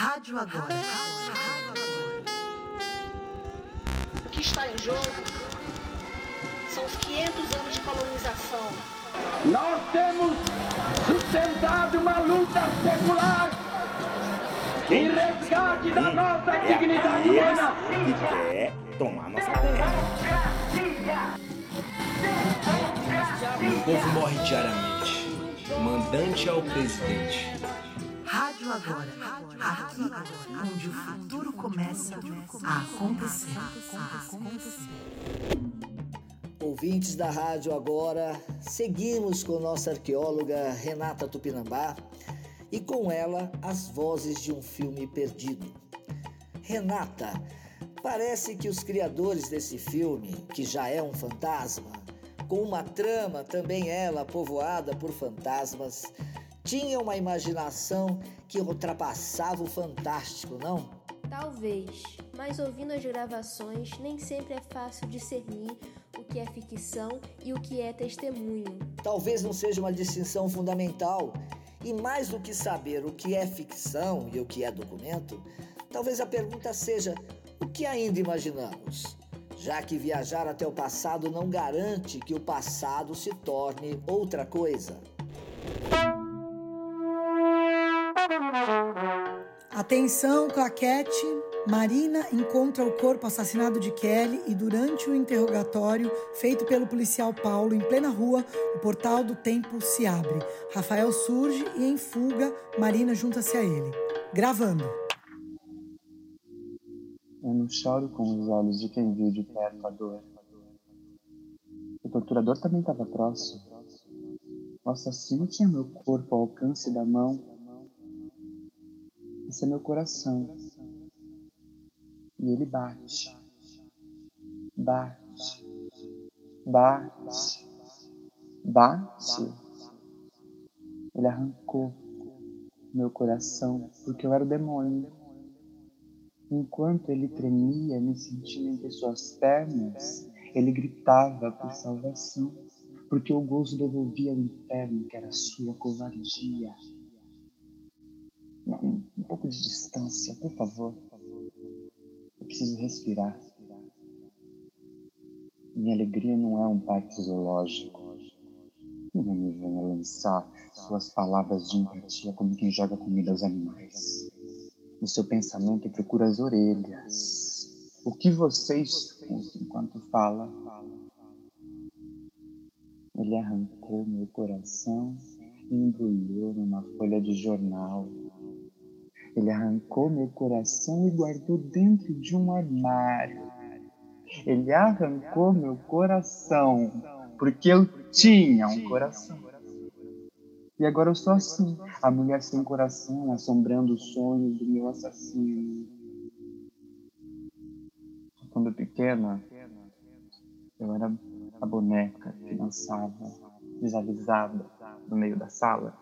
Rádio Agora. O que está em jogo são os 500 anos de colonização. Nós temos sustentado uma luta secular em resgate da nossa dignidade humana. que quer tomar nossa terra. O povo morre diariamente. Mandante ao presidente. Rádio Agora. Aqui, onde o futuro começa a acontecer. Ouvintes da rádio agora, seguimos com nossa arqueóloga Renata Tupinambá e com ela as vozes de um filme perdido. Renata, parece que os criadores desse filme, que já é um fantasma, com uma trama também ela povoada por fantasmas, tinham uma imaginação que ultrapassava o fantástico, não? Talvez, mas ouvindo as gravações nem sempre é fácil discernir o que é ficção e o que é testemunho. Talvez não seja uma distinção fundamental. E mais do que saber o que é ficção e o que é documento, talvez a pergunta seja: o que ainda imaginamos? Já que viajar até o passado não garante que o passado se torne outra coisa. Atenção, claquete. Marina encontra o corpo assassinado de Kelly e durante o interrogatório feito pelo policial Paulo em plena rua, o portal do templo se abre. Rafael surge e em fuga, Marina junta-se a ele. Gravando. Eu não choro com os olhos de quem viu de perto a dor. O torturador também estava próximo. O assassino tinha meu corpo ao alcance da mão. Esse é meu coração. E ele bate. Bate. Bate. Bate. Ele arrancou meu coração porque eu era o demônio. Enquanto ele tremia, me sentindo entre suas pernas, ele gritava por salvação, porque o gozo devolvia ao inferno que era sua covardia. Um, pouco de distância, por favor. Eu preciso respirar. Minha alegria não é um parque zoológico. Não me venha lançar suas palavras de empatia como quem joga comida aos animais. No seu pensamento procura as orelhas. O que você escuta enquanto fala? Ele arrancou meu coração e embrulhou numa folha de jornal. Ele arrancou meu coração e guardou dentro de um armário. Ele arrancou meu coração porque eu tinha um coração. E agora eu sou assim, a mulher sem coração, assombrando os sonhos do meu assassino. Quando pequena, eu era a boneca que dançava desavisada no meio da sala,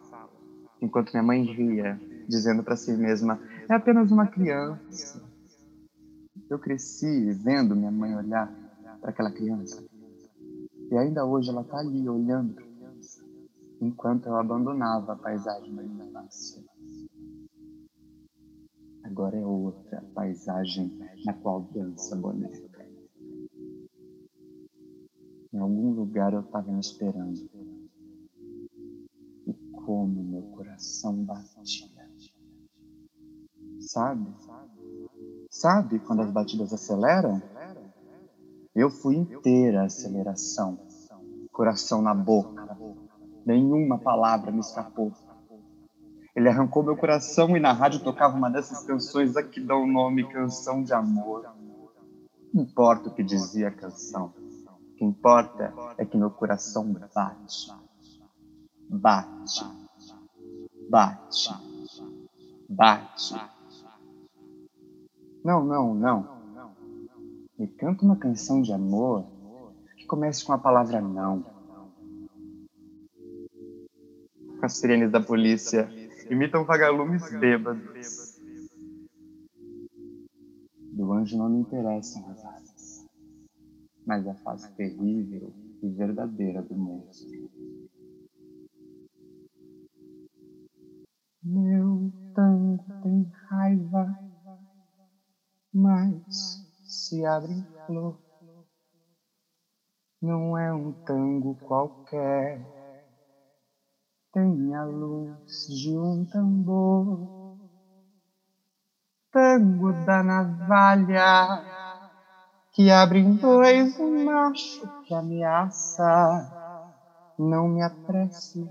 enquanto minha mãe ria, dizendo para si mesma: é apenas uma criança. Eu cresci vendo minha mãe olhar para aquela criança. E ainda hoje ela está ali olhando enquanto eu abandonava a paisagem da minha infância. Agora é outra paisagem na qual dança a boneca. Em algum lugar eu estava me esperando. E como meu coração batia. Sabe? Sabe quando as batidas aceleram? Eu fui inteira a aceleração. Coração na boca. Nenhuma palavra me escapou. Ele arrancou meu coração e na rádio tocava uma dessas canções a que dão o nome Canção de Amor. Não importa o que dizia a canção. O que importa é que meu coração bate. Bate. Bate. Bate. Não, não, não. Me canta uma canção de amor que comece com a palavra não. As sirenes da polícia imitam vagalumes bêbados. Do anjo não me interessam as asas, mas a face terrível e verdadeira do monstro. Se abre em flor. Não é um tango qualquer, tem a luz de um tambor. Tango da navalha que abre em dois um macho que ameaça. Não me apresse,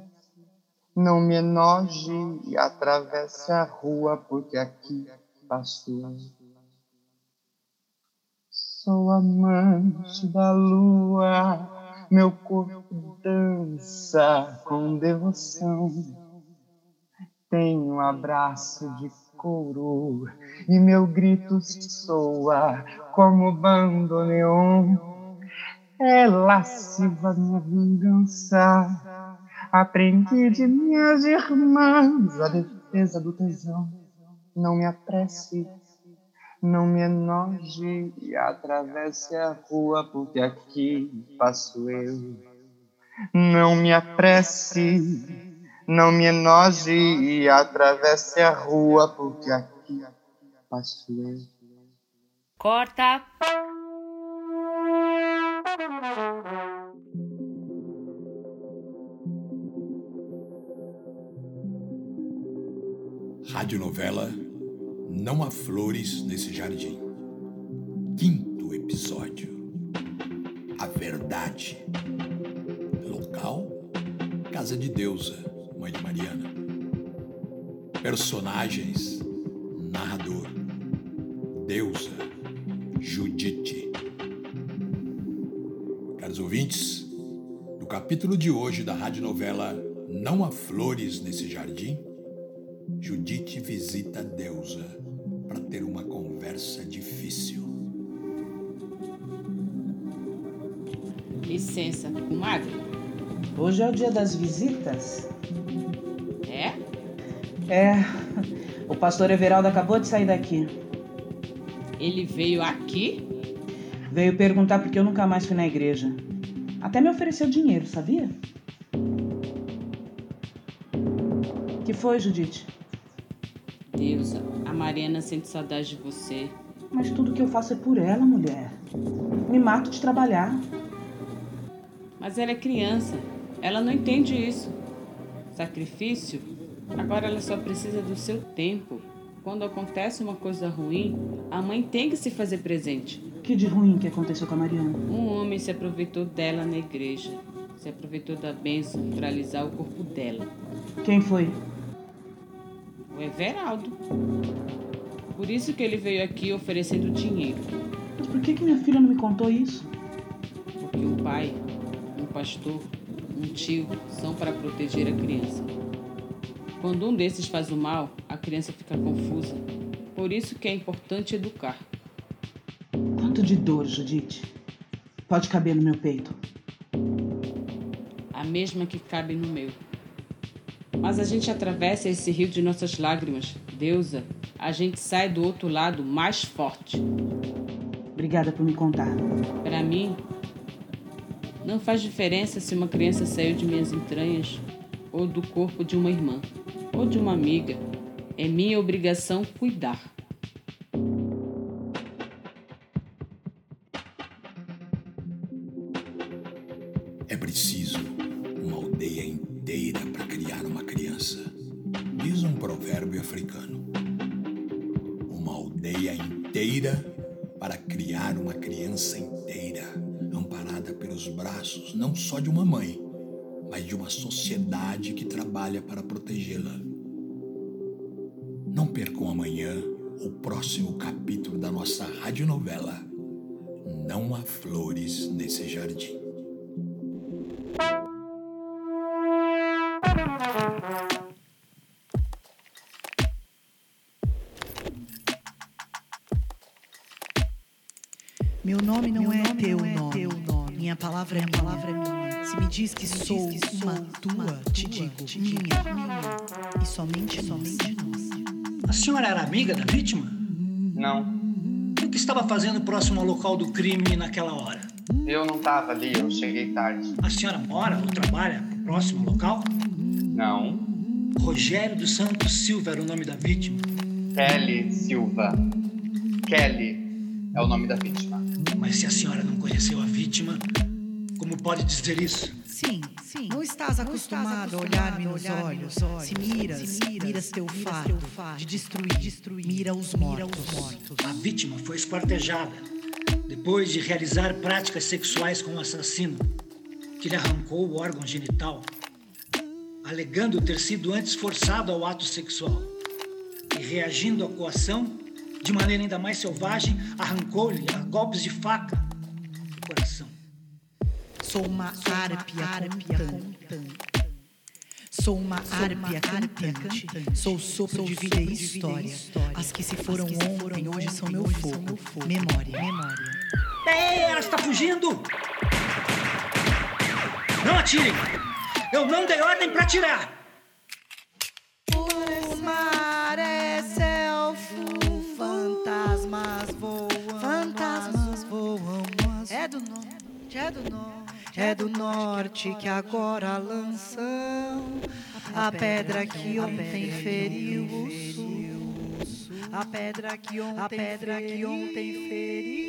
não me enoje atravesse a rua, porque aqui passo Sou amante da lua, meu corpo dança com devoção. Tenho um abraço de couro e meu grito soa como bandoneon. É lasciva minha vingança, aprendi de minhas irmãs a defesa do tesão. Não me apresse não me enoje e atravesse a rua, porque aqui passo eu. Não me apresse, não me enoje e atravesse a rua, porque aqui passo eu. Corta! Radionovela não há flores nesse jardim. Quinto episódio. A verdade. Local: Casa de Deusa, mãe de Mariana. Personagens: Narrador. Deusa. Judite. Caros ouvintes, no capítulo de hoje da radionovela Não há flores nesse jardim, Judite visita Deusa para ter uma conversa difícil. Licença, comadre. Hoje é o dia das visitas? É? É. O pastor Everaldo acabou de sair daqui. Ele veio aqui? Veio perguntar porque eu nunca mais fui na igreja. Até me ofereceu dinheiro, sabia? Que foi, Judite? A Mariana sente saudade de você. Mas tudo que eu faço é por ela, mulher. Me mato de trabalhar. Mas ela é criança. Ela não entende isso. Sacrifício? Agora ela só precisa do seu tempo. Quando acontece uma coisa ruim, a mãe tem que se fazer presente. Que de ruim que aconteceu com a Mariana? Um homem se aproveitou dela na igreja. Se aproveitou da bênção para alisar o corpo dela. Quem foi? O Everaldo. Por isso que ele veio aqui oferecendo dinheiro. Mas por que, que minha filha não me contou isso? Porque um pai, um pastor, um tio são para proteger a criança. Quando um desses faz o mal, a criança fica confusa. Por isso que é importante educar. Quanto de dor, Judite. Pode caber no meu peito. A mesma que cabe no meu. Mas a gente atravessa esse rio de nossas lágrimas. Deusa, a gente sai do outro lado mais forte. Obrigada por me contar. Para mim, não faz diferença se uma criança saiu de minhas entranhas ou do corpo de uma irmã ou de uma amiga. É minha obrigação cuidar. Criança. Diz um provérbio africano. Uma aldeia inteira para criar uma criança inteira, amparada pelos braços não só de uma mãe, mas de uma sociedade que trabalha para protegê-la. Não percam amanhã o próximo capítulo da nossa radionovela Não há flores nesse jardim. Meu nome não, é, teu nome. Minha palavra é minha. Palavra é minha. Se me diz que sou uma tua, te digo minha, minha. E somente, somente nossa. A senhora era amiga da vítima? Não, E o que estava fazendo próximo ao local do crime naquela hora? eu não estava ali, eu cheguei tarde. A senhora mora ou trabalha próximo ao local? Não, Rogério dos Santos Silva era o nome da vítima. Kelly Silva. Kelly. É o nome da vítima. Mas se a senhora não conheceu a vítima, como pode dizer isso? Sim, sim. Não estás acostumado a olhar-me nos olhos. Se miras, miras teu fardo de destruir, destruir. Mira os mortos. A vítima foi esquartejada depois de realizar práticas sexuais com o assassino, que lhe arrancou o órgão genital, alegando ter sido antes forçado ao ato sexual e reagindo à coação de maneira ainda mais selvagem, arrancou-lhe a golpes de faca o coração. Sou uma árpia cantante. Sou uma árpia cantante. Sou o sopro de vida e história. As que se foram ontem, hoje são meu fogo. Memória, memória. Ei, ela está fugindo! Não atirem! Eu não dei ordem para atirar! É do norte. É do norte que agora lançam a pedra que ontem feriu o sul. A pedra que ontem, a pedra que ontem feriu